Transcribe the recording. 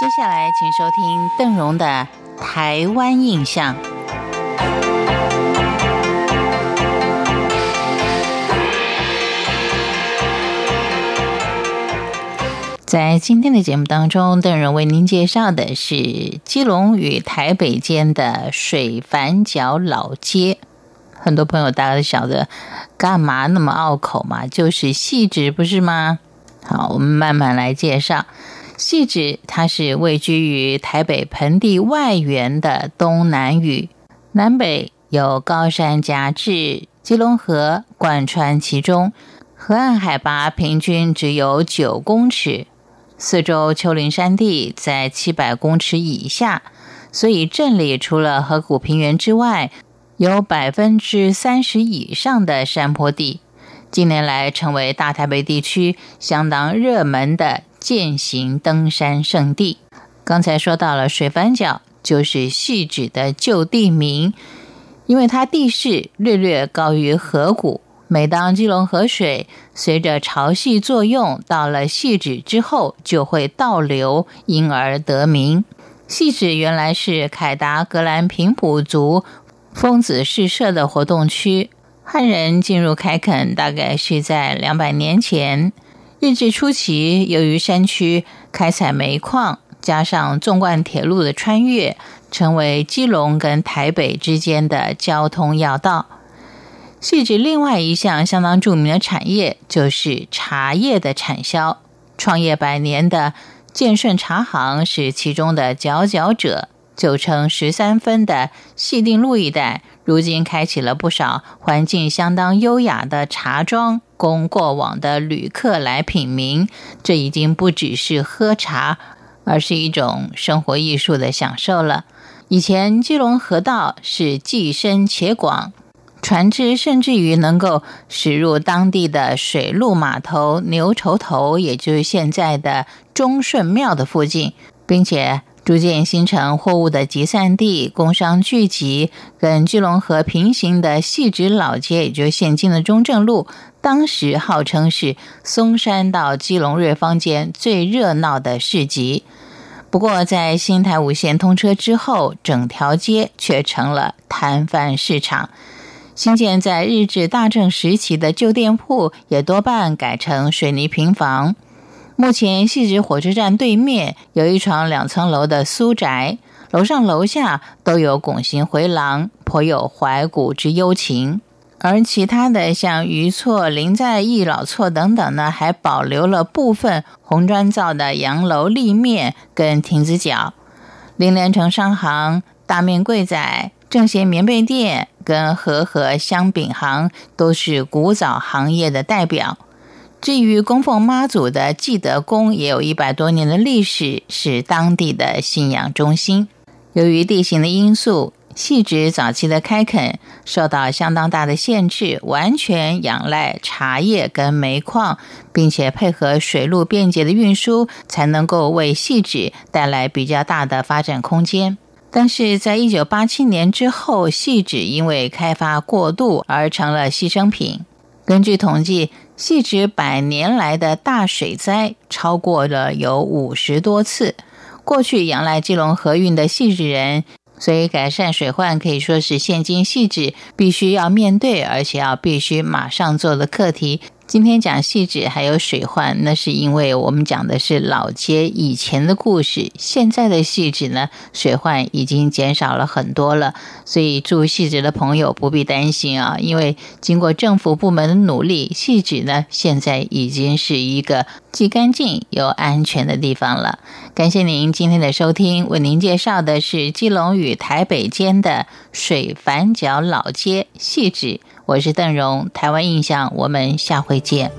接下来，请收听邓荣的《台湾印象》。在今天的节目当中，邓荣为您介绍的是基隆与台北间的水反角老街。很多朋友大家都晓得，干嘛那么拗口嘛？就是细致，不是吗？好，我们慢慢来介绍。细致，它是位居于台北盆地外缘的东南隅，南北有高山夹峙，基隆河贯穿其中，河岸海拔平均只有九公尺，四周丘陵山地在七百公尺以下，所以镇里除了河谷平原之外，有百分之三十以上的山坡地。近年来，成为大台北地区相当热门的。践行登山圣地。刚才说到了水反角，就是细指的旧地名，因为它地势略略高于河谷。每当基隆河水随着潮汐作用到了细指之后，就会倒流，因而得名。细指原来是凯达格兰平埔族疯子试射的活动区，汉人进入开垦大概是在两百年前。日治初期，由于山区开采煤矿，加上纵贯铁路的穿越，成为基隆跟台北之间的交通要道。细致另外一项相当著名的产业，就是茶叶的产销。创业百年的建顺茶行是其中的佼佼者。九成十三分的细定路一带，如今开启了不少环境相当优雅的茶庄，供过往的旅客来品茗。这已经不只是喝茶，而是一种生活艺术的享受了。以前基隆河道是既深且广，船只甚至于能够驶入当地的水陆码头牛稠头，也就是现在的忠顺庙的附近，并且。逐渐形成货物的集散地、工商聚集，跟巨龙河平行的细直老街，也就是现今的中正路，当时号称是松山到基隆瑞芳间最热闹的市集。不过，在新台五线通车之后，整条街却成了摊贩市场。新建在日治大正时期的旧店铺，也多半改成水泥平房。目前，细直火车站对面有一幢两层楼的苏宅，楼上楼下都有拱形回廊，颇有怀古之幽情。而其他的像余厝、林在义老厝等等呢，还保留了部分红砖造的洋楼立面跟亭子角。林连成商行、大面柜仔、正贤棉被店跟和和香饼行，都是古早行业的代表。至于供奉妈祖的记德宫，也有一百多年的历史，是当地的信仰中心。由于地形的因素，细致早期的开垦受到相当大的限制，完全仰赖茶叶跟煤矿，并且配合水路便捷的运输，才能够为细致带来比较大的发展空间。但是在一九八七年之后，细致因为开发过度而成了牺牲品。根据统计。细指百年来的大水灾超过了有五十多次。过去仰赖基隆河运的细致人，所以改善水患可以说是现今细致必须要面对，而且要必须马上做的课题。今天讲细致还有水患，那是因为我们讲的是老街以前的故事。现在的细致呢，水患已经减少了很多了，所以住细致的朋友不必担心啊，因为经过政府部门的努力，细致呢现在已经是一个既干净又安全的地方了。感谢您今天的收听，为您介绍的是基隆与台北间的水反角老街细致。我是邓荣，台湾印象，我们下回见。